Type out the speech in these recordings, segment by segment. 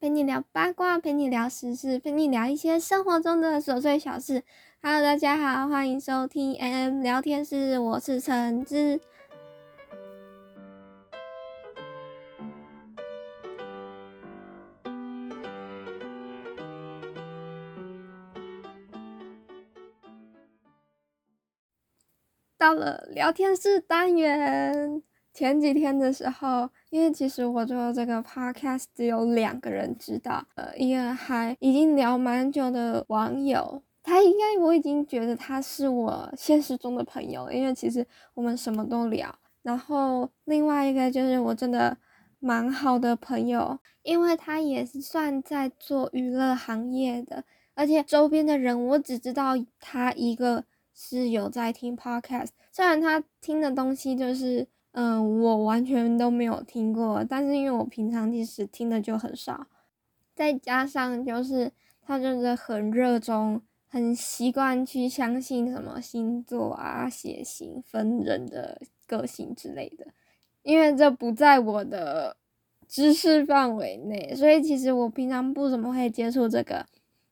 陪你聊八卦，陪你聊时事，陪你聊一些生活中的琐碎小事。Hello，大家好，欢迎收听 AM 聊天室，我是橙子。到了聊天室单元。前几天的时候，因为其实我做这个 podcast 只有两个人知道，呃，一个还已经聊蛮久的网友，他应该我已经觉得他是我现实中的朋友，因为其实我们什么都聊。然后另外一个就是我真的蛮好的朋友，因为他也是算在做娱乐行业的，而且周边的人我只知道他一个是有在听 podcast，虽然他听的东西就是。嗯，我完全都没有听过，但是因为我平常其实听的就很少，再加上就是他就是很热衷，很习惯去相信什么星座啊、血型分人的个性之类的，因为这不在我的知识范围内，所以其实我平常不怎么会接触这个。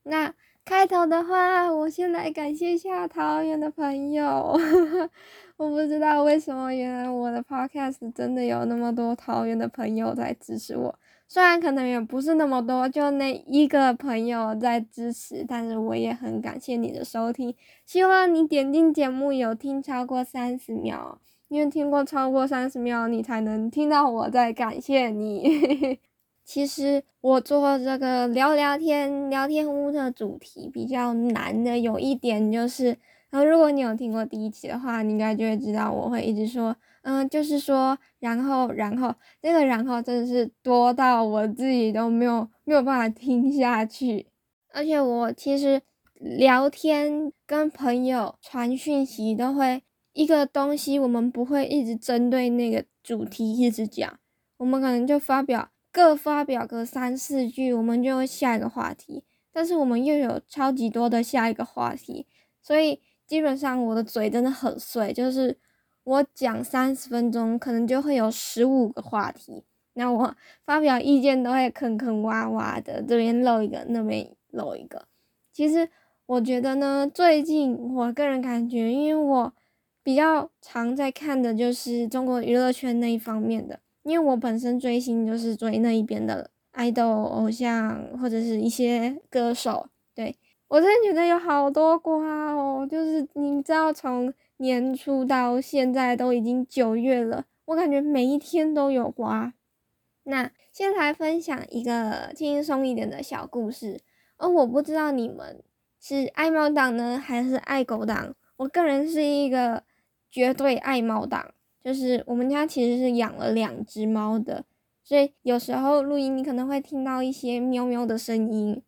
那开头的话，我先来感谢一下桃园的朋友。我不知道为什么，原来我的 podcast 真的有那么多桃园的朋友在支持我。虽然可能也不是那么多，就那一个朋友在支持，但是我也很感谢你的收听。希望你点进节目有听超过三十秒，因为听过超过三十秒，你才能听到我在感谢你。其实我做这个聊聊天聊天屋的主题比较难的，有一点就是。然后，如果你有听过第一期的话，你应该就会知道我会一直说，嗯，就是说，然后，然后，这个然后真的是多到我自己都没有没有办法听下去。而且我其实聊天跟朋友传讯息都会一个东西，我们不会一直针对那个主题一直讲，我们可能就发表各发表个三四句，我们就会下一个话题。但是我们又有超级多的下一个话题，所以。基本上我的嘴真的很碎，就是我讲三十分钟，可能就会有十五个话题。那我 发表意见都会坑坑洼洼的，这边漏一个，那边漏一个。其实我觉得呢，最近我个人感觉，因为我比较常在看的就是中国娱乐圈那一方面的，因为我本身追星就是追那一边的爱豆偶像或者是一些歌手，对。我真的觉得有好多瓜哦，就是你知道，从年初到现在都已经九月了，我感觉每一天都有瓜。那先来分享一个轻松一点的小故事，而我不知道你们是爱猫党呢还是爱狗党。我个人是一个绝对爱猫党，就是我们家其实是养了两只猫的，所以有时候录音你可能会听到一些喵喵的声音。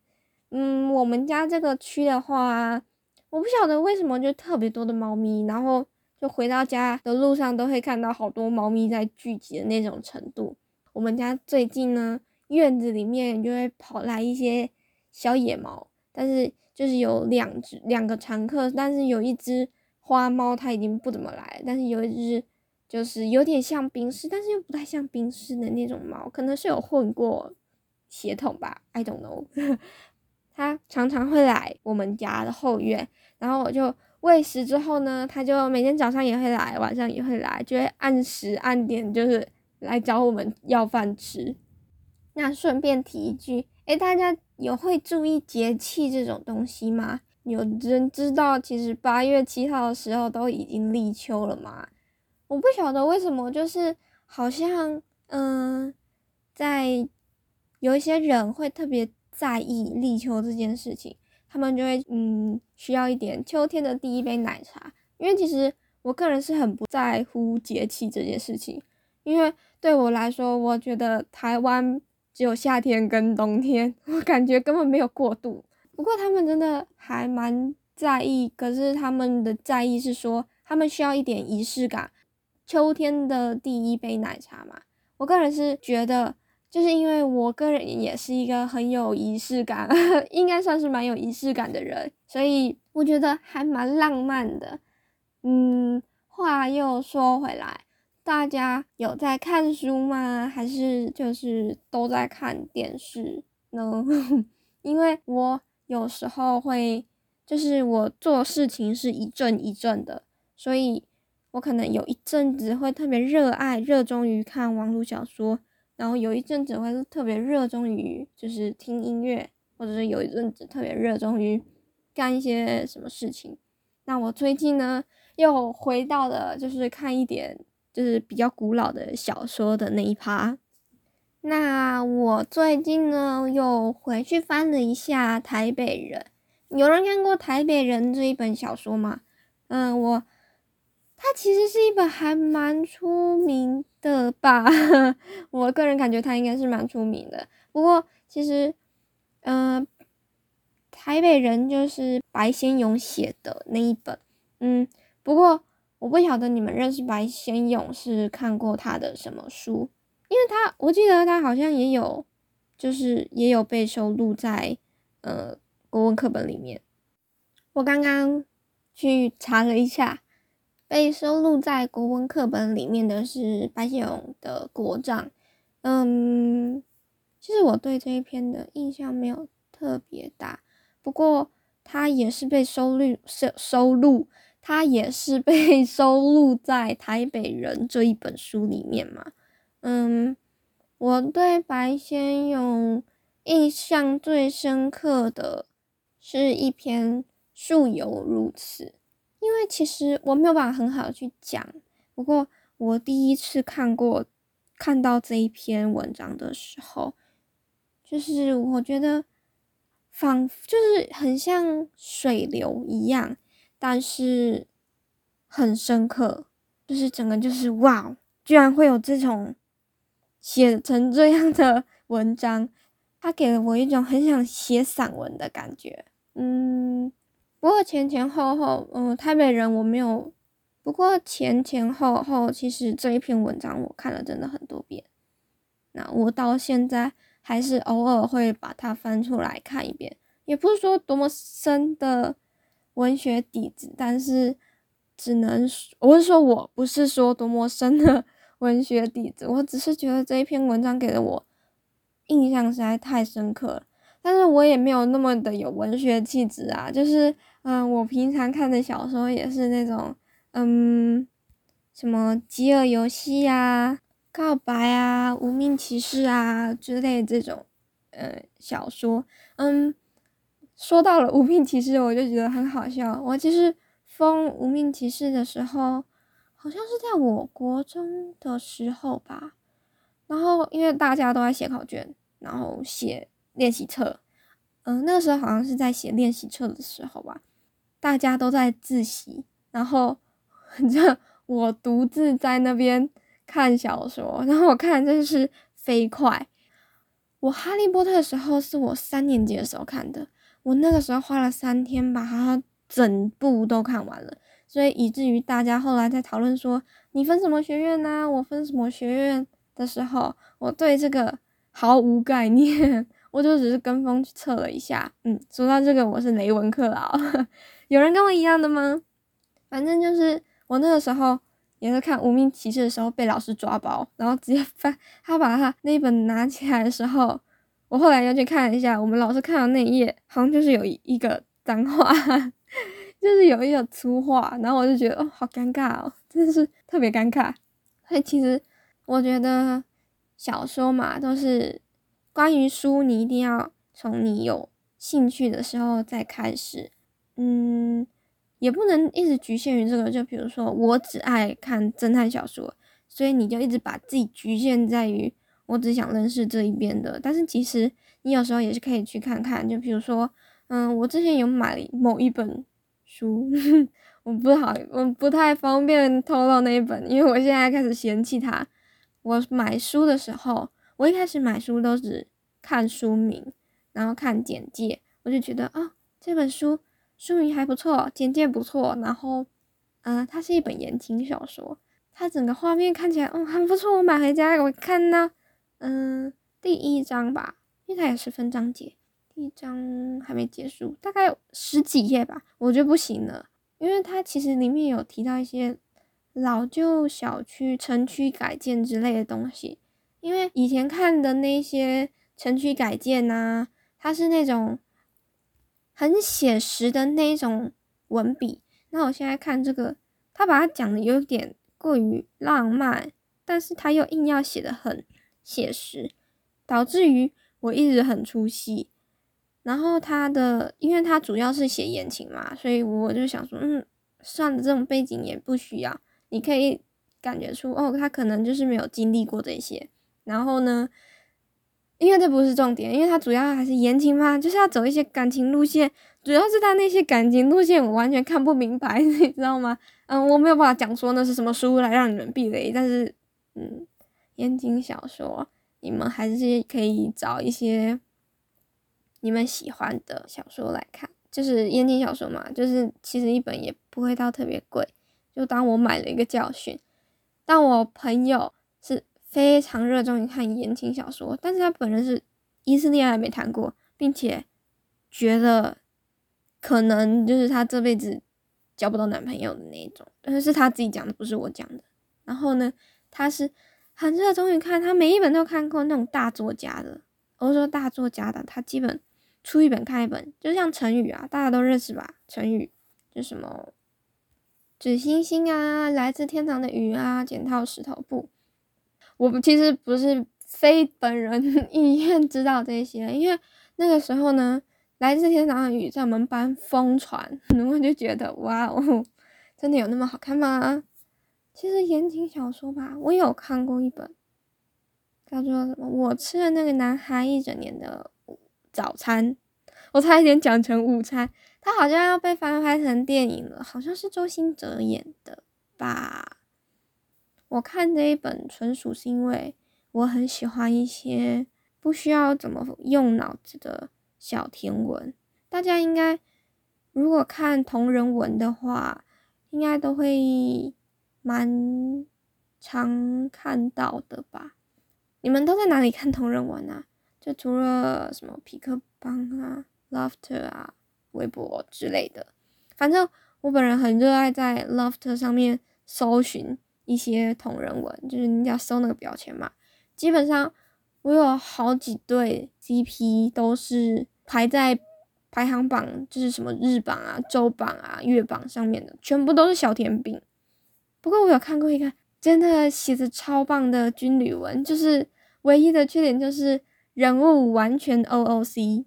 嗯，我们家这个区的话，我不晓得为什么就特别多的猫咪，然后就回到家的路上都会看到好多猫咪在聚集的那种程度。我们家最近呢，院子里面就会跑来一些小野猫，但是就是有两只两个常客，但是有一只花猫它已经不怎么来，但是有一只就是有点像冰室，但是又不太像冰室的那种猫，可能是有混过血统吧，I don't know。它常常会来我们家的后院，然后我就喂食之后呢，它就每天早上也会来，晚上也会来，就会按时按点就是来找我们要饭吃。那顺便提一句，诶，大家有会注意节气这种东西吗？有人知道其实八月七号的时候都已经立秋了吗？我不晓得为什么，就是好像嗯，在有一些人会特别。在意立秋这件事情，他们就会嗯需要一点秋天的第一杯奶茶。因为其实我个人是很不在乎节气这件事情，因为对我来说，我觉得台湾只有夏天跟冬天，我感觉根本没有过渡。不过他们真的还蛮在意，可是他们的在意是说他们需要一点仪式感，秋天的第一杯奶茶嘛。我个人是觉得。就是因为我个人也是一个很有仪式感，应该算是蛮有仪式感的人，所以我觉得还蛮浪漫的。嗯，话又说回来，大家有在看书吗？还是就是都在看电视？呢？因为我有时候会，就是我做事情是一阵一阵的，所以我可能有一阵子会特别热爱、热衷于看网络小说，然后有一阵子会是特别热衷于就是听音乐，或者是有一阵子特别热衷于干一些什么事情。那我最近呢，又回到了就是看一点就是比较古老的小说的那一趴。那我最近呢，又回去翻了一下《台北人》，有人看过《台北人》这一本小说吗？嗯，我，它其实是一本还蛮出名的吧，我个人感觉它应该是蛮出名的。不过其实，嗯，《台北人》就是白先勇写的那一本，嗯，不过我不晓得你们认识白先勇是看过他的什么书。因为他，我记得他好像也有，就是也有被收录在呃国文课本里面。我刚刚去查了一下，被收录在国文课本里面的是白先勇的《国葬》。嗯，其实我对这一篇的印象没有特别大，不过他也是被收录收收录，他也是被 收录在《台北人》这一本书里面嘛。嗯，我对白先勇印象最深刻的是一篇《树犹如此》，因为其实我没有办法很好的去讲。不过我第一次看过看到这一篇文章的时候，就是我觉得仿就是很像水流一样，但是很深刻，就是整个就是哇，居然会有这种。写成这样的 文章，他给了我一种很想写散文的感觉。嗯，不过前前后后，嗯，台北人我没有。不过前前后后，其实这一篇文章我看了真的很多遍。那我到现在还是偶尔会把它翻出来看一遍，也不是说多么深的文学底子，但是只能我是说我不是说多么深的。文学底子，我只是觉得这一篇文章给了我印象实在太深刻了。但是我也没有那么的有文学气质啊，就是嗯，我平常看的小说也是那种嗯，什么《饥饿游戏》啊、《告白》啊、《无名骑士》啊之类这种呃小说。嗯，说到了《无名骑士》，我就觉得很好笑。我其实封《无名骑士》的时候。好像是在我国中的时候吧，然后因为大家都在写考卷，然后写练习册，嗯，那个时候好像是在写练习册的时候吧，大家都在自习，然后 这我独自在那边看小说，然后我看真是飞快。我哈利波特的时候是我三年级的时候看的，我那个时候花了三天把它整部都看完了。所以以至于大家后来在讨论说你分什么学院呢？我分什么学院的时候，我对这个毫无概念，我就只是跟风去测了一下。嗯，说到这个，我是雷文克劳，有人跟我一样的吗？反正就是我那个时候也是看《无名骑士》的时候被老师抓包，然后直接翻他把他那一本拿起来的时候，我后来又去看一下，我们老师看到那一页好像就是有一个脏话。就是有一点粗话，然后我就觉得哦，好尴尬哦，真的是特别尴尬。所以其实我觉得小说嘛，都是关于书，你一定要从你有兴趣的时候再开始。嗯，也不能一直局限于这个。就比如说，我只爱看侦探小说，所以你就一直把自己局限在于我只想认识这一边的。但是其实你有时候也是可以去看看。就比如说，嗯，我之前有买某一本。书 我不好，我不太方便透露那一本，因为我现在开始嫌弃它。我买书的时候，我一开始买书都是看书名，然后看简介，我就觉得啊，这本书书名还不错，简介不错，然后嗯，它是一本言情小说，它整个画面看起来嗯很不错，我买回家我看到嗯第一章吧，因为它也是分章节。第一章还没结束，大概十几页吧，我就不行了，因为它其实里面有提到一些老旧小区、城区改建之类的东西。因为以前看的那些城区改建呐，它是那种很写实的那种文笔。那我现在看这个，他把它讲的有点过于浪漫，但是他又硬要写的很写实，导致于我一直很出戏。然后他的，因为他主要是写言情嘛，所以我就想说，嗯，算了，这种背景也不需要，你可以感觉出，哦，他可能就是没有经历过这些。然后呢，因为这不是重点，因为他主要还是言情嘛，就是要走一些感情路线。主要是他那些感情路线我完全看不明白，你知道吗？嗯，我没有办法讲说那是什么书来让你们避雷，但是，嗯，言情小说你们还是可以找一些。你们喜欢的小说来看，就是言情小说嘛，就是其实一本也不会到特别贵，就当我买了一个教训。但我朋友非常热衷于看言情小说，但是他本人是一次恋爱没谈过，并且觉得可能就是他这辈子交不到男朋友的那种，但是他自己讲的，不是我讲的。然后呢，他是很热衷于看，他每一本都看过那种大作家的，欧洲大作家的，他基本。出一本看一本，就像成语啊，大家都认识吧？成语就什么“纸星星”啊，“来自天堂的鱼”啊，“剪刀石头布”。我其实不是非本人 意愿知道这些，因为那个时候呢，“来自天堂的雨”在我们班疯传，我就觉得哇哦，真的有那么好看吗？其实言情小说吧，我有看过一本，叫做什么？我吃了那个男孩一整年的。早餐，我差一点讲成午餐。它好像要被翻拍成电影了，好像是周星哲演的吧。我看这一本纯属是因为我很喜欢一些不需要怎么用脑子的小甜文。大家应该如果看同人文的话，应该都会蛮常看到的吧？你们都在哪里看同人文啊？就除了什么皮克邦啊、Lofter 啊、微博之类的，反正我本人很热爱在 Lofter 上面搜寻一些同人文，就是你要搜那个标签嘛。基本上我有好几对 CP 都是排在排行榜，就是什么日榜啊、周榜啊、月榜上面的，全部都是小甜饼。不过我有看过一个真的写的超棒的军旅文，就是唯一的缺点就是。人物完全 OOC，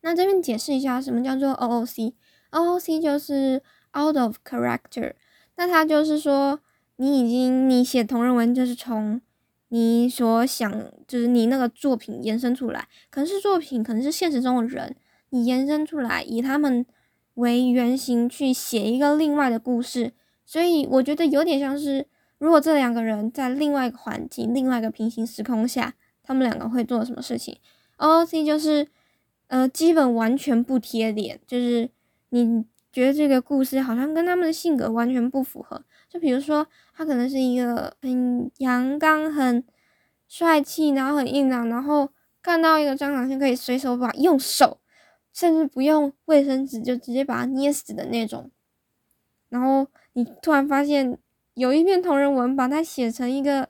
那这边解释一下什么叫做 OOC？OOC 就是 out of character，那它就是说你已经你写同人文就是从你所想就是你那个作品延伸出来，可能是作品，可能是现实中的人，你延伸出来以他们为原型去写一个另外的故事，所以我觉得有点像是如果这两个人在另外一个环境、另外一个平行时空下。他们两个会做什么事情？OOC 就是，呃，基本完全不贴脸，就是你觉得这个故事好像跟他们的性格完全不符合。就比如说，他可能是一个很阳刚、很帅气，然后很硬朗，然后看到一个蟑螂就可以随手把用手，甚至不用卫生纸就直接把它捏死的那种。然后你突然发现有一篇同人文把它写成一个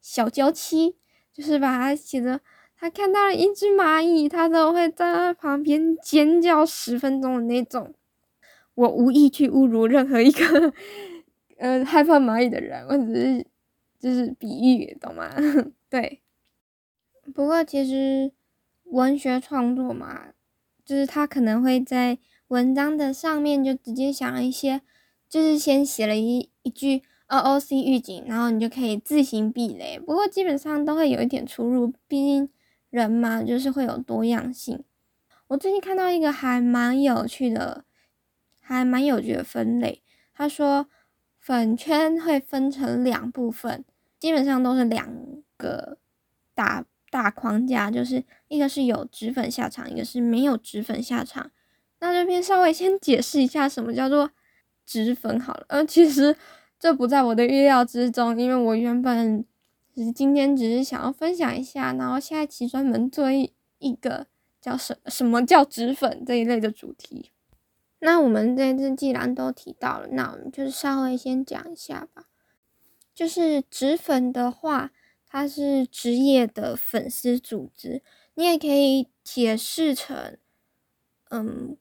小娇妻。就是把它写的，他看到了一只蚂蚁，他都会在旁边尖叫十分钟的那种。我无意去侮辱任何一个，呃，害怕蚂蚁的人，我只是就是比喻，懂吗？对。不过其实文学创作嘛，就是他可能会在文章的上面就直接想一些，就是先写了一一句。OOC 预警，然后你就可以自行避雷。不过基本上都会有一点出入，毕竟人嘛，就是会有多样性。我最近看到一个还蛮有趣的，还蛮有趣的分类。他说粉圈会分成两部分，基本上都是两个大大框架，就是一个是有脂粉下场，一个是没有脂粉下场。那这边稍微先解释一下什么叫做脂粉好了。呃，其实。这不在我的预料之中，因为我原本只是今天只是想要分享一下，然后下一期专门做一一个叫什什么叫脂粉这一类的主题。那我们这次既然都提到了，那我们就是稍微先讲一下吧。就是脂粉的话，它是职业的粉丝组织，你也可以解释成，嗯，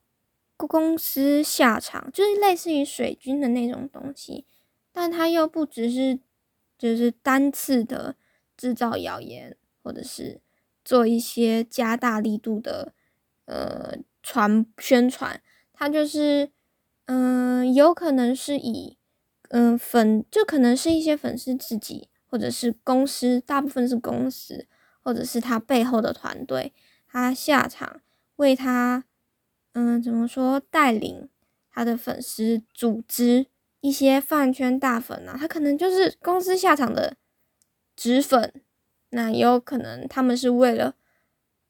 公司下场，就是类似于水军的那种东西，但它又不只是，就是单次的制造谣言，或者是做一些加大力度的，呃，传宣传，它就是，嗯，有可能是以，嗯，粉，就可能是一些粉丝自己，或者是公司，大部分是公司。或者是他背后的团队，他下场为他，嗯，怎么说，带领他的粉丝组织一些饭圈大粉啊，他可能就是公司下场的纸粉，那有可能他们是为了，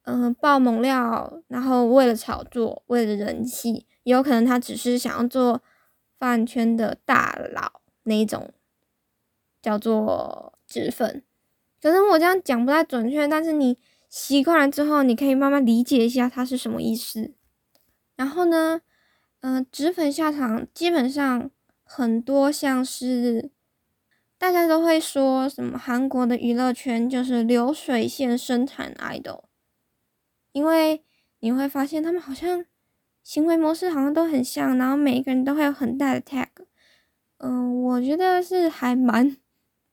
嗯，爆猛料，然后为了炒作，为了人气，也有可能他只是想要做饭圈的大佬那一种，叫做纸粉。可能我这样讲不太准确，但是你习惯了之后，你可以慢慢理解一下它是什么意思。然后呢，嗯，脂粉下场基本上很多像是大家都会说什么韩国的娱乐圈就是流水线生产 idol，因为你会发现他们好像行为模式好像都很像，然后每一个人都会有很大的 tag。嗯，我觉得是还蛮。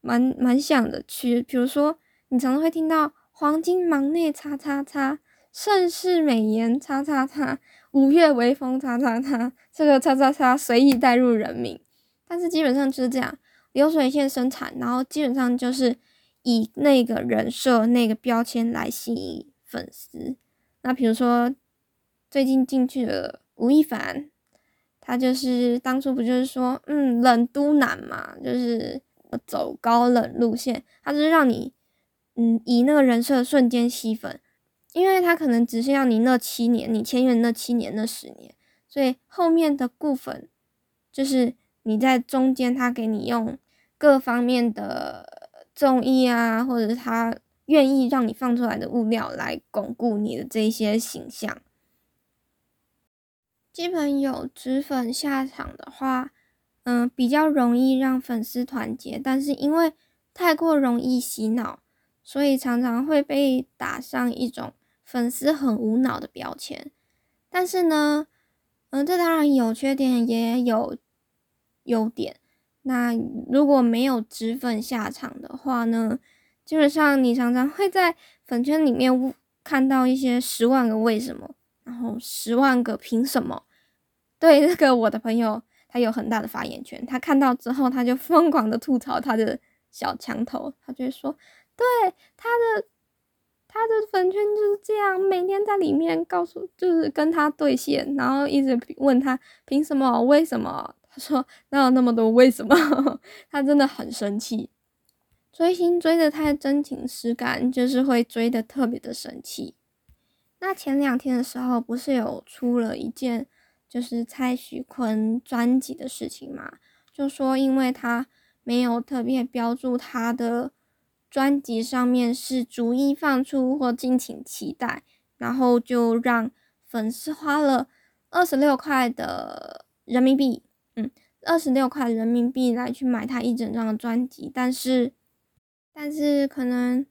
蛮蛮像的，去比如说，你常常会听到黄金忙内叉叉叉，盛世美颜叉叉叉，五月微风叉叉叉，这个叉叉叉随意带入人名，但是基本上就是这样，流水线生产，然后基本上就是以那个人设、那个标签来吸引粉丝。那比如说最近进去的吴亦凡，他就是当初不就是说，嗯，冷都男嘛，就是。走高冷路线，他就是让你，嗯，以那个人设瞬间吸粉，因为他可能只是要你那七年，你签约那七年、那十年，所以后面的固粉，就是你在中间，他给你用各方面的综艺啊，或者是他愿意让你放出来的物料来巩固你的这些形象。基本有脂粉下场的话。嗯，比较容易让粉丝团结，但是因为太过容易洗脑，所以常常会被打上一种粉丝很无脑的标签。但是呢，嗯，这当然有缺点，也有优点。那如果没有脂粉下场的话呢，基本上你常常会在粉圈里面看到一些十万个为什么，然后十万个凭什么。对，这个我的朋友。他有很大的发言权，他看到之后，他就疯狂的吐槽他的小墙头，他就会说，对他的他的粉圈就是这样，每天在里面告诉，就是跟他对线，然后一直问他凭什么，为什么？他说哪有那么多为什么？他真的很生气，追星追的太真情实感，就是会追的特别的生气。那前两天的时候，不是有出了一件。就是蔡徐坤专辑的事情嘛，就说因为他没有特别标注他的专辑上面是逐一放出或敬请期待，然后就让粉丝花了二十六块的人民币，嗯，二十六块人民币来去买他一整张的专辑，但是但是可能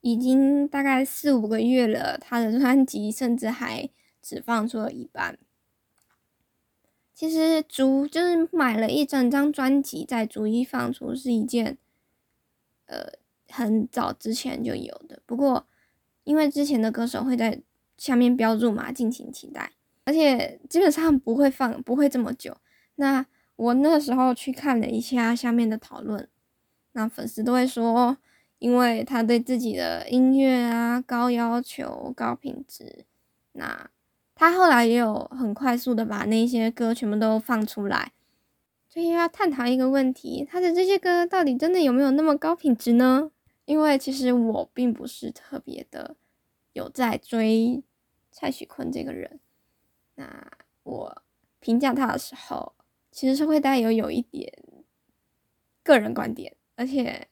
已经大概四五个月了，他的专辑甚至还只放出了一半。其实逐就是买了一整张专辑再逐一放出是一件，呃，很早之前就有的。不过因为之前的歌手会在下面标注嘛，敬请期待，而且基本上不会放，不会这么久。那我那时候去看了一下下面的讨论，那粉丝都会说，因为他对自己的音乐啊高要求、高品质，那。他后来也有很快速的把那些歌全部都放出来，所以要探讨一个问题：他的这些歌到底真的有没有那么高品质呢？因为其实我并不是特别的有在追蔡徐坤这个人，那我评价他的时候，其实是会带有有一点个人观点，而且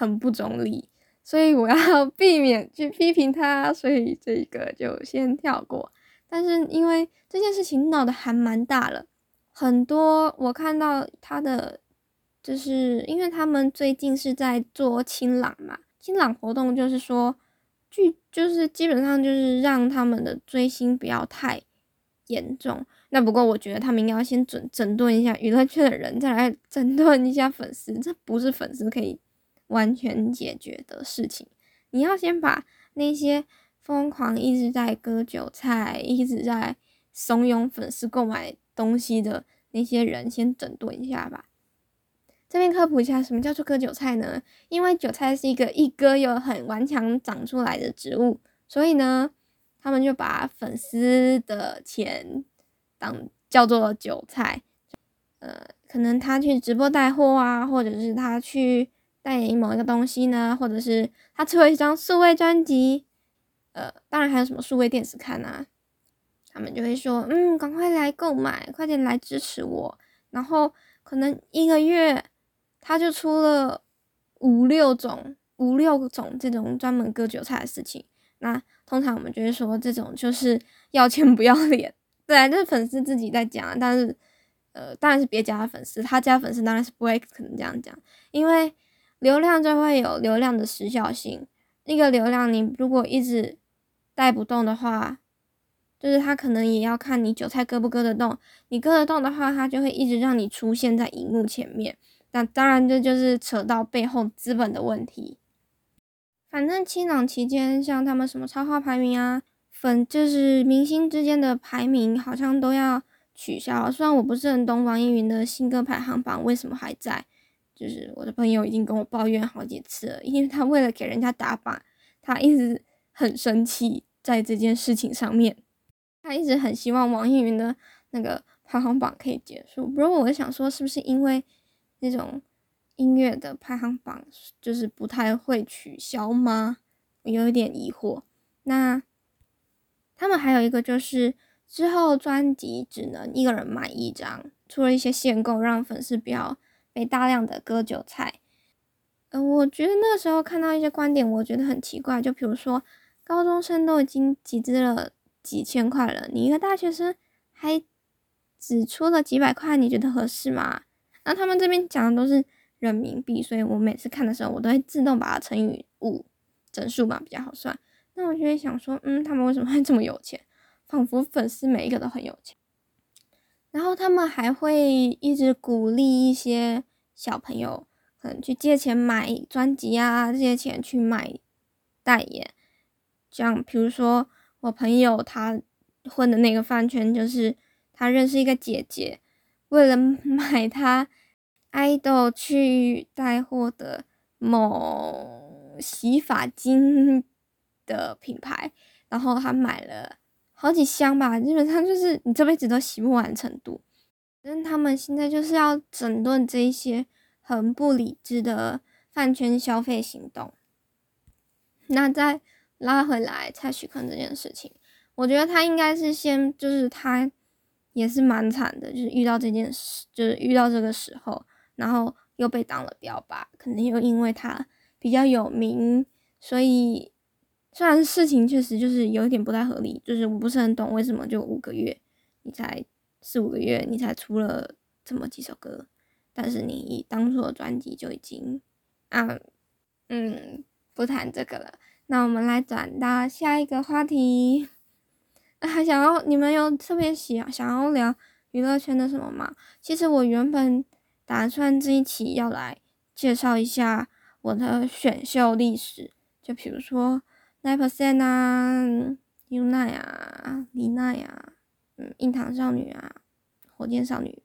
很不中立，所以我要 避免去批评他，所以这个就先跳过。但是因为这件事情闹得还蛮大了，很多我看到他的，就是因为他们最近是在做清朗嘛，清朗活动就是说，剧就是基本上就是让他们的追星不要太严重。那不过我觉得他们应该要先整整顿一下娱乐圈的人，再来整顿一下粉丝，这不是粉丝可以完全解决的事情。你要先把那些疯狂一直在割韭菜、一直在怂恿粉丝购买东西的那些人先整顿一下吧。这边科普一下，什么叫做割韭菜呢？因为韭菜是一个一割又很顽强长出来的植物，所以呢，他们就把粉丝的钱。当叫做韭菜，呃，可能他去直播带货啊，或者是他去代言某一个东西呢，或者是他出了一张数位专辑，呃，当然还有什么数位电视看啊，他们就会说，嗯，赶快来购买，快点来支持我。然后可能一个月他就出了五六种、五六种这种专门割韭菜的事情。那通常我们就会说，这种就是要钱不要脸。对啊，就是粉丝自己在讲，但是，呃，当然是别家的粉丝，他家粉丝当然是不会可能这样讲，因为流量就会有流量的时效性，那个流量你如果一直带不动的话，就是他可能也要看你韭菜割不割得动，你割得动的话，他就会一直让你出现在荧幕前面，那当然这就是扯到背后资本的问题。反正清朗期间，像他们什么超话排名啊。粉就是明星之间的排名好像都要取消，虽然我不是很懂网易云的新歌排行榜为什么还在，就是我的朋友已经跟我抱怨好几次了，因为他为了给人家打榜，他一直很生气在这件事情上面，他一直很希望网易云的那个排行榜可以结束。不过我想说，是不是因为那种音乐的排行榜就是不太会取消吗？我有一点疑惑。那。他们还有一个就是之后专辑只能一个人买一张，出了一些限购，让粉丝不要被大量的割韭菜。嗯，我觉得那个时候看到一些观点，我觉得很奇怪。就比如说，高中生都已经集资了几千块了，你一个大学生还只出了几百块，你觉得合适吗？那他们这边讲的都是人民币，所以我每次看的时候，我都会自动把它乘以五，整数嘛比较好算。那我就会想说，嗯，他们为什么会这么有钱？仿佛粉丝每一个都很有钱。然后他们还会一直鼓励一些小朋友，可能去借钱买专辑啊，借钱去买代言。像比如说我朋友他混的那个饭圈，就是他认识一个姐姐，为了买他爱豆去带货的某洗发精。的品牌，然后他买了好几箱吧，基本上就是你这辈子都洗不完程度。反正他们现在就是要整顿这一些很不理智的饭圈消费行动。那再拉回来蔡徐坤这件事情，我觉得他应该是先，就是他也是蛮惨的，就是遇到这件事，就是遇到这个时候，然后又被当了标靶，可能又因为他比较有名，所以。虽然事情确实就是有一点不太合理，就是我不是很懂为什么就五个月，你才四五个月你才出了这么几首歌，但是你当初的专辑就已经啊，嗯，不谈这个了。那我们来转到下一个话题，还 想要你们有特别喜想要聊娱乐圈的什么吗？其实我原本打算这一期要来介绍一下我的选秀历史，就比如说。Nine percent 啊，UNI 啊，李奈啊，嗯，硬糖少女啊，火箭少女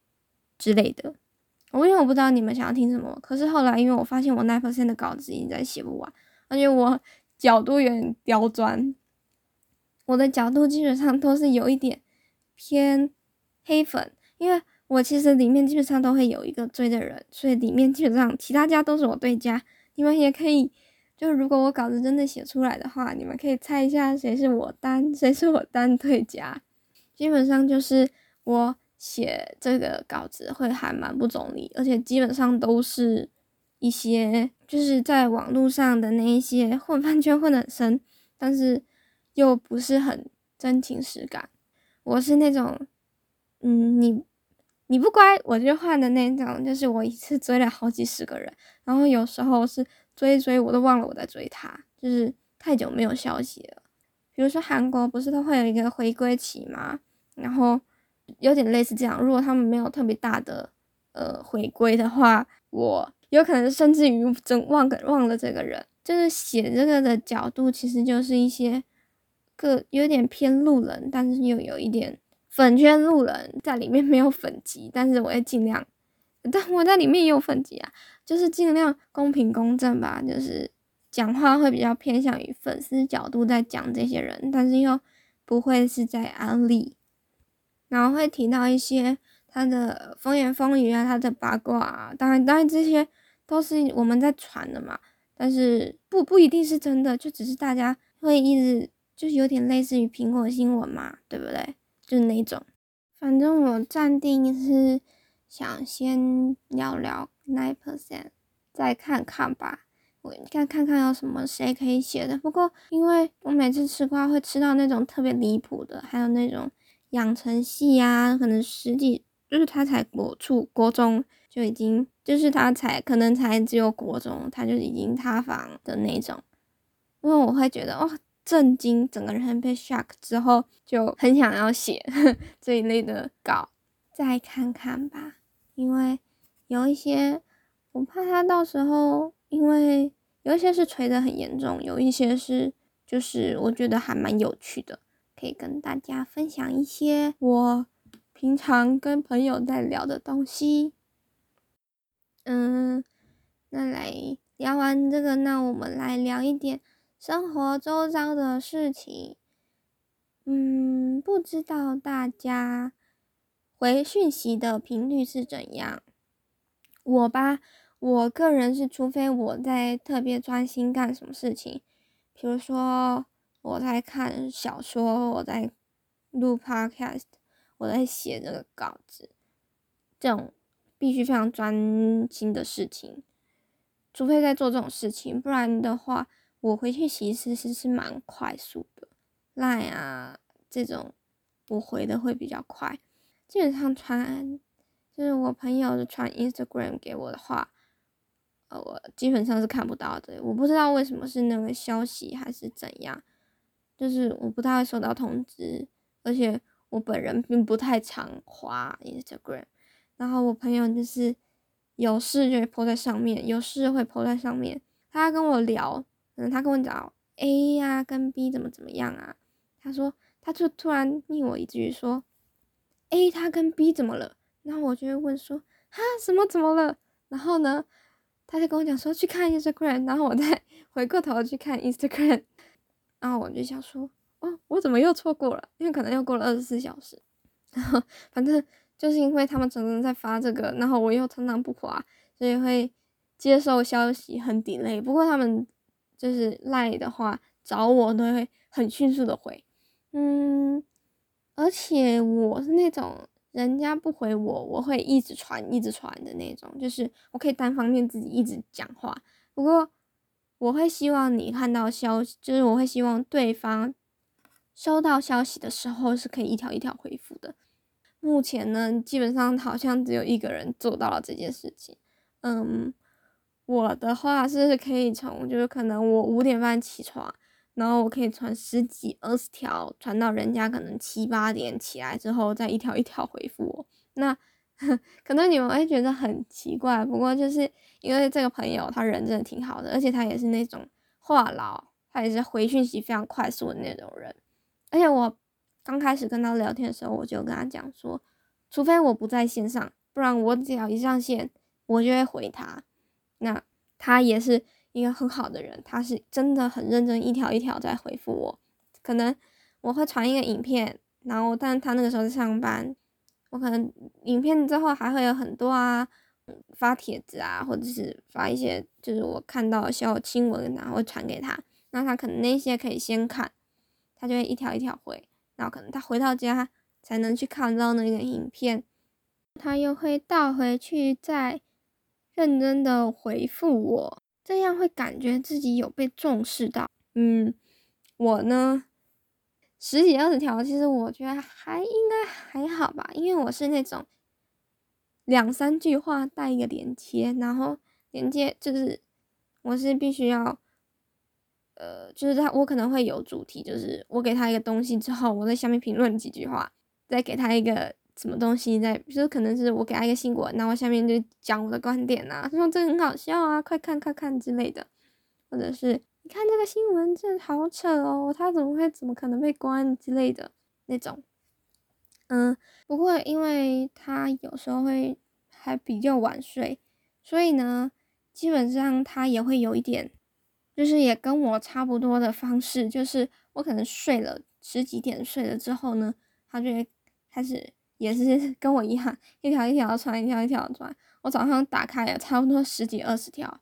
之类的。我因为我不知道你们想要听什么，可是后来因为我发现我 nine percent 的稿子已经在写不完，而且我角度有点刁钻，我的角度基本上都是有一点偏黑粉，因为我其实里面基本上都会有一个追的人，所以里面基本上其他家都是我对家，你们也可以。就如果我稿子真的写出来的话，你们可以猜一下谁是我单，谁是我单对家。基本上就是我写这个稿子会还蛮不中立，而且基本上都是一些就是在网络上的那一些混饭圈混的深，但是又不是很真情实感。我是那种，嗯，你你不乖我就换的那种，就是我一次追了好几十个人，然后有时候是。追追我都忘了我在追他，就是太久没有消息了。比如说韩国不是都会有一个回归期吗？然后有点类似这样，如果他们没有特别大的呃回归的话，我有可能甚至于真忘个忘了这个人。就是写这个的角度，其实就是一些个有点偏路人，但是又有一点粉圈路人在里面没有粉级，但是我会尽量，但我在里面也有粉级啊，就是尽量公平公正吧，就是讲话会比较偏向于粉丝角度在讲这些人，但是又不会是在安利，然后会提到一些他的风言风语啊，他的八卦啊，当然当然这些都是我们在传的嘛。但是不不一定是真的，就只是大家会一直就是有点类似于苹果新闻嘛，对不对？就是那种。反正我暂定是想先聊聊 nine percent，再看看吧。我再看看有什么谁可以写的。不过因为我每次吃瓜会吃到那种特别离谱的，还有那种养成系啊，可能十几就是他才国初国中就已经。就是他才可能才只有国中，他就已经塌房的那种，因为我会觉得哇震惊，整个人被 shock 之后就很想要写 这一类的稿，再看看吧。因为有一些我怕他到时候，因为有一些是锤得很严重，有一些是就是我觉得还蛮有趣的，可以跟大家分享一些我平常跟朋友在聊的东西。嗯，那来聊完这个，那我们来聊一点生活周遭的事情。嗯，不知道大家回讯息的频率是怎样？我吧，我个人是，除非我在特别专心干什么事情，比如说我在看小说，我在录 podcast，我在写这个稿子，这种。必须非常专心的事情，除非在做这种事情，不然的话，我回去其实是是蛮快速的。Line 啊这种，我回的会比较快。基本上传，就是我朋友传 Instagram 给我的话，呃，我基本上是看不到的。我不知道为什么是那个消息还是怎样，就是我不太会收到通知，而且我本人并不太常滑 Instagram。然后我朋友就是有事就会抛在上面，有事会抛在上面。他跟我聊，嗯，他跟我讲 A 呀跟 B 怎么怎么样啊？他说他就突然命我一句说 A 他跟 B 怎么了？然后我就会问说哈什么怎么了？然后呢，他就跟我讲说去看 Instagram，然后我再 回过头去看 Instagram，然后我就想说哦，我怎么又错过了？因为可能又过了二十四小时，然后反正。就是因为他们常常在发这个，然后我又常常不滑，所以会接受消息很 delay。不过他们就是赖的话找我都会很迅速的回，嗯，而且我是那种人家不回我，我会一直传一直传的那种，就是我可以单方面自己一直讲话。不过我会希望你看到消息，就是我会希望对方收到消息的时候是可以一条一条回复的。目前呢，基本上好像只有一个人做到了这件事情。嗯，我的话是可以从，就是可能我五点半起床，然后我可以传十几、二十条，传到人家可能七八点起来之后，再一条一条回复我。那 可能你们会觉得很奇怪，不过就是因为这个朋友他人真的挺好的，而且他也是那种话痨，他也是回讯息非常快速的那种人，而且我。刚开始跟他聊天的时候，我就跟他讲说，除非我不在线上，不然我只要一上线，我就会回他。那他也是一个很好的人，他是真的很认真，一条一条在回复我。可能我会传一个影片，然后但他那个时候在上班，我可能影片之后还会有很多啊，发帖子啊，或者是发一些就是我看到小新闻，然后传给他，那他可能那些可以先看，他就会一条一条回。然后可能他回到家才能去看到那个影片，他又会倒回去再认真的回复我，这样会感觉自己有被重视到。嗯，我呢十几二十条，其实我觉得还应该还好吧，因为我是那种两三句话带一个连接，然后连接就是我是必须要呃，就是他我可能会有主题，就是我给他一个东西之后，我在下面评论几句话，再给他一个什么东西，在就是可能是我给他一个新闻，然后下面就讲我的观点啊，他说这很好笑啊，快看快看之类的，或者是你看这个新闻，这好扯哦，他怎么会怎么可能被关之类的那种。嗯，不过因为他有时候会还比较晚睡，所以呢，基本上他也会有一点，就是也跟我差不多的方式，就是我可能睡了十几点睡了之后呢，他就会开始也是跟我一样，一条一条传，一条一条传。我早上打开了差不多十几二十条，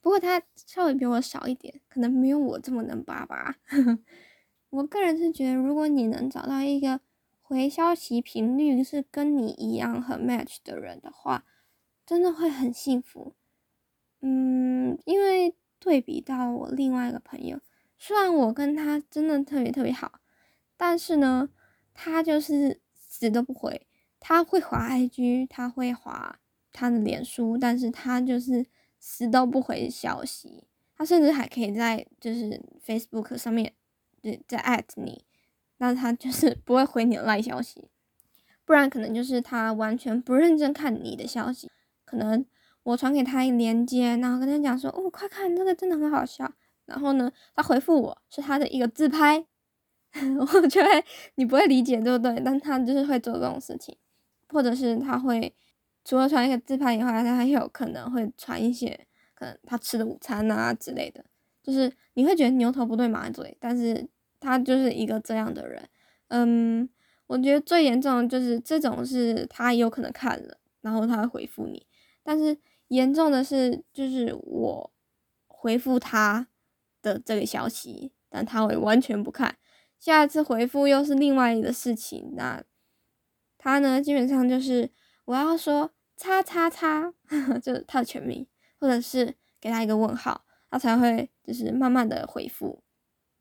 不过他稍微比我少一点，可能没有我这么能叭叭。我个人是觉得，如果你能找到一个。回消息频率是跟你一样很 match 的人的话，真的会很幸福。嗯，因为对比到我另外一个朋友，虽然我跟他真的特别特别好，但是呢，他就是死都不回。他会滑 IG，他会滑他的脸书，但是他就是死都不回消息。他甚至还可以在就是 Facebook 上面，对，在 at 你。那他就是不会回你的赖消息，不然可能就是他完全不认真看你的消息。可能我传给他一连接，然后跟他讲说：“哦，快看这个真的很好笑。”然后呢，他回复我是他的一个自拍，我觉得你不会理解，对不对？但他就是会做这种事情，或者是他会除了传一个自拍以外，他还有可能会传一些可能他吃的午餐啊之类的，就是你会觉得牛头不对马嘴，但是。他就是一个这样的人，嗯，我觉得最严重就是这种是他有可能看了，然后他会回复你，但是严重的是就是我回复他的这个消息，但他会完全不看，下一次回复又是另外一个事情，那他呢基本上就是我要说叉叉叉，就是他的全名，或者是给他一个问号，他才会就是慢慢的回复。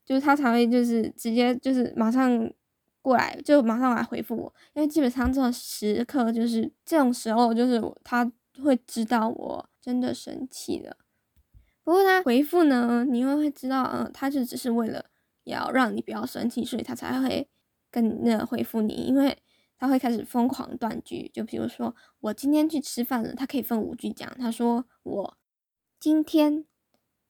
就是他才会就是直接就是马上过来就马上来回复我，因为基本上这种时刻就是这种时候就是他会知道我真的生气了。不过他回复呢，你会会知道，嗯，他就只是为了要让你不要生气，所以他才会跟那回复你，因为他会开始疯狂断句。就比如说我今天去吃饭了，他可以分五句讲。他说我今天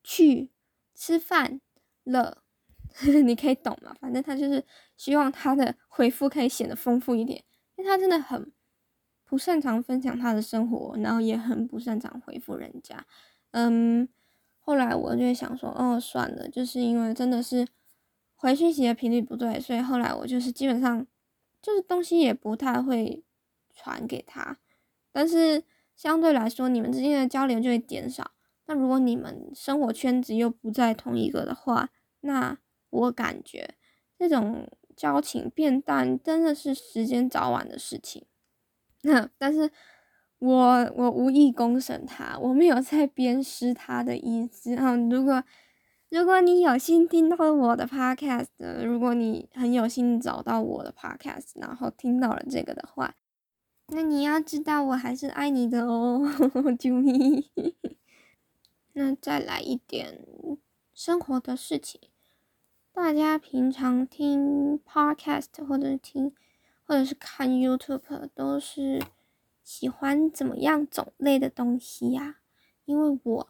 去吃饭了。你可以懂吗？反正他就是希望他的回复可以显得丰富一点，因为他真的很不擅长分享他的生活，然后也很不擅长回复人家。嗯，后来我就想说，哦，算了，就是因为真的是回讯息的频率不对，所以后来我就是基本上就是东西也不太会传给他。但是相对来说，你们之间的交流就会减少。那如果你们生活圈子又不在同一个的话，那我感觉这种交情变淡，真的是时间早晚的事情。那 但是我我无意公审他，我没有在鞭尸他的意思啊。如果如果你有幸听到了我的 podcast，如果你很有幸找到我的 podcast，然后听到了这个的话，那你要知道我还是爱你的哦，救命！那再来一点生活的事情。大家平常听 podcast 或者听，或者是看 YouTube 都是喜欢怎么样种类的东西呀？因为我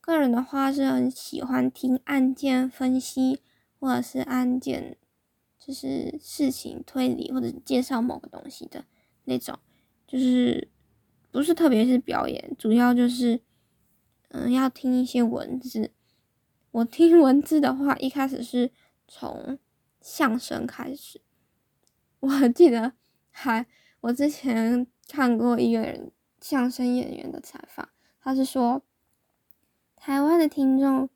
个人的话是很喜欢听案件分析，或者是案件就是事情推理或者介绍某个东西的那种，就是不是特别是表演，主要就是嗯要听一些文字。我听文字的话，一开始是。从相声开始，我记得还我之前看过一个人相声演员的采访，他是说台湾的听众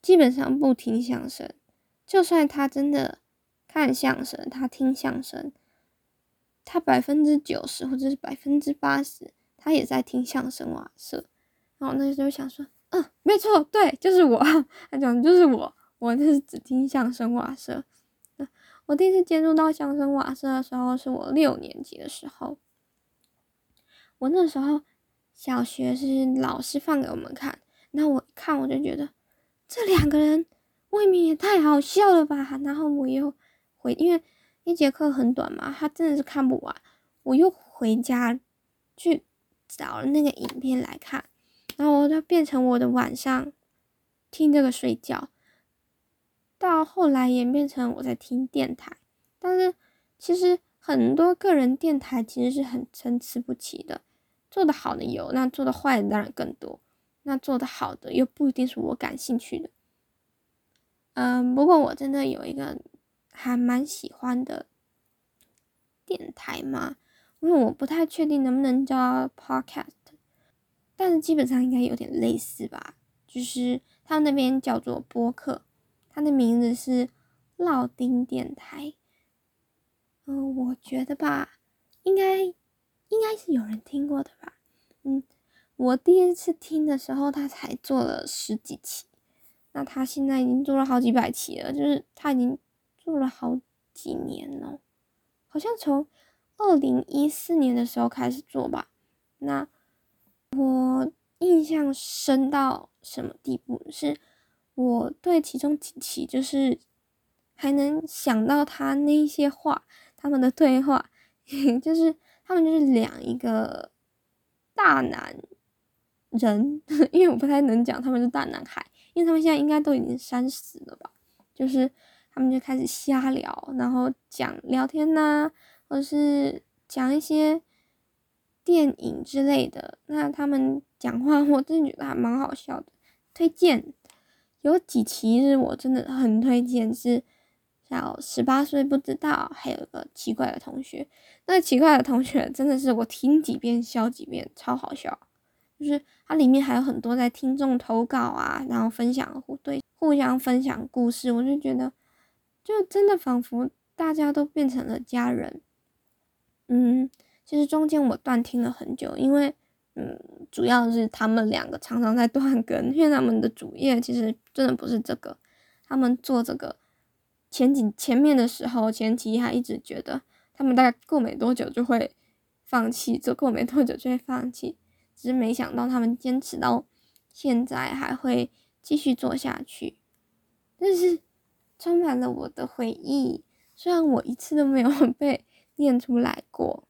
基本上不听相声，就算他真的看相声，他听相声，他百分之九十或者是百分之八十，他也在听相声瓦舍。然后那时候想说，嗯，没错，对，就是我，他讲就是我。我就是只听相声瓦舍。我第一次接触到相声瓦舍的时候，是我六年级的时候。我那时候小学是老师放给我们看，那我看我就觉得这两个人未免也太好笑了吧！然后我又回，因为一节课很短嘛，他真的是看不完，我又回家去找了那个影片来看，然后我就变成我的晚上听这个睡觉，到后来演变成我在听电台，但是其实很多个人电台其实是很参差不齐的。做的好的有，那做的坏的当然更多。那做的好的又不一定是我感兴趣的。嗯，不过我真的有一个还蛮喜欢的电台嘛，因为我不太确定能不能叫 podcast，但是基本上应该有点类似吧。就是他那边叫做播客，它的名字是烙丁电台。嗯，我觉得吧，应该。应该是有人听过的吧，嗯，我第一次听的时候，他才做了十几期，那他现在已经做了好几百期了，就是他已经做了好几年了，好像从二零一四年的时候开始做吧。那我印象深到什么地步？是我对其中几期就是还能想到他那些话，他们的对话，就是。他们就是两一个大男人，因为我不太能讲他们是大男孩，因为他们现在应该都已经三十了吧。就是他们就开始瞎聊，然后讲聊天呐，或者是讲一些电影之类的。那他们讲话，我真的觉得还蛮好笑的。推荐有几期是我真的很推荐，是。叫十八岁不知道，还有个奇怪的同学。那个奇怪的同学真的是我听几遍笑几遍，超好笑。就是它里面还有很多在听众投稿啊，然后分享互对互相分享故事，我就觉得就真的仿佛大家都变成了家人。嗯，其实中间我断听了很久，因为嗯，主要是他们两个常常在断更，因为他们的主业其实真的不是这个，他们做这个。前几前面的时候，前期还一直觉得他们大概过没多久就会放弃，就过没多久就会放弃。只是没想到他们坚持到现在还会继续做下去，但是充满了我的回忆。虽然我一次都没有 被念出来过，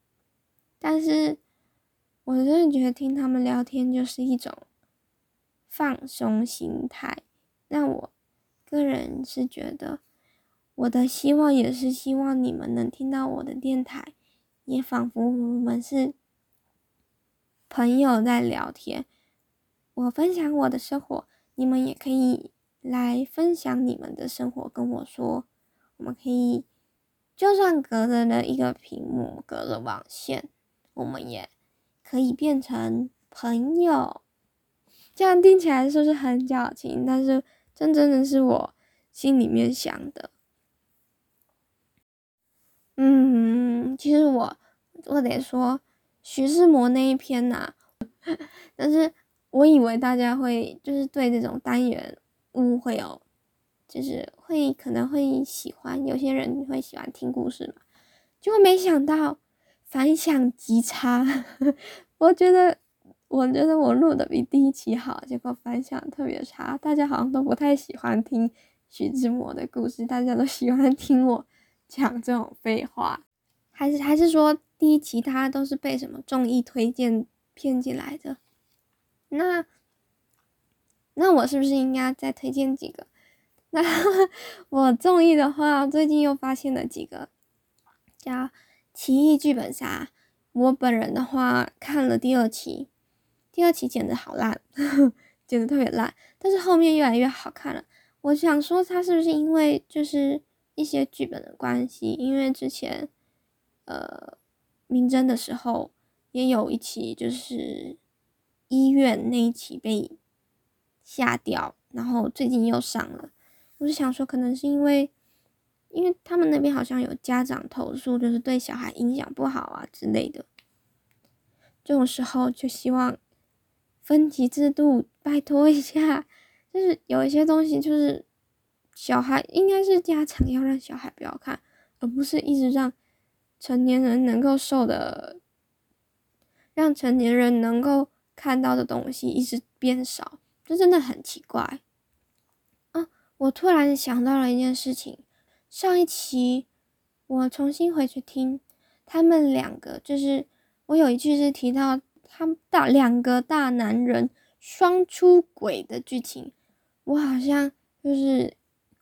但是我真的觉得听他们聊天就是一种放松心态。那我个人是觉得。我的希望也是希望你们能听到我的电台，也仿佛我们是朋友在聊天。我分享我的生活，你们也可以来分享你们的生活，跟我说。我们可以，就算隔着的一个屏幕，隔着网线，我们也可以变成朋友。这样听起来是不是很矫情？但是真真的是我心里面想的。嗯，其实我我得说徐志摩那一篇呐，但是我以为大家会就是对这种单元误会哦，就是会可能会喜欢，有些人会喜欢听故事嘛，结果没想到反响极差。我觉得我觉得我录的比第一期好，结果反响特别差，大家好像都不太喜欢听徐志摩的故事，大家都喜欢听我。讲这种废话，还是还是说第一期他都是被什么综艺推荐骗进来的？那那我是不是应该再推荐几个？那 我综艺的话，最近又发现了几个叫《奇异剧本杀》。我本人的话看了第二期，第二期剪的好烂，剪的特别烂，但是后面越来越好看了。我想说，他是不是因为就是？一些剧本的关系，因为之前，呃，明侦的时候也有一起，就是医院那一起被下掉，然后最近又上了。我是想说，可能是因为，因为他们那边好像有家长投诉，就是对小孩影响不好啊之类的。这种时候就希望分级制度，拜托一下，就是有一些东西就是。小孩应该是家长要让小孩不要看，而不是一直让成年人能够受的，让成年人能够看到的东西一直变少，这真的很奇怪。啊我突然想到了一件事情，上一期我重新回去听，他们两个就是我有一句是提到他们大两个大男人双出轨的剧情，我好像就是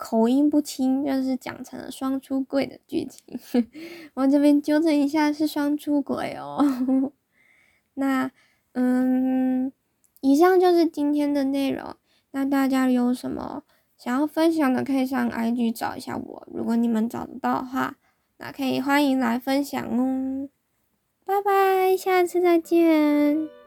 口音不清，就是讲成了双出轨的剧情，我这边纠正一下是双出轨哦。那嗯，以上就是今天的内容。那大家有什么想要分享的，可以上 IG 找一下我。如果你们找得到的话，那可以欢迎来分享哦。拜拜，下次再见。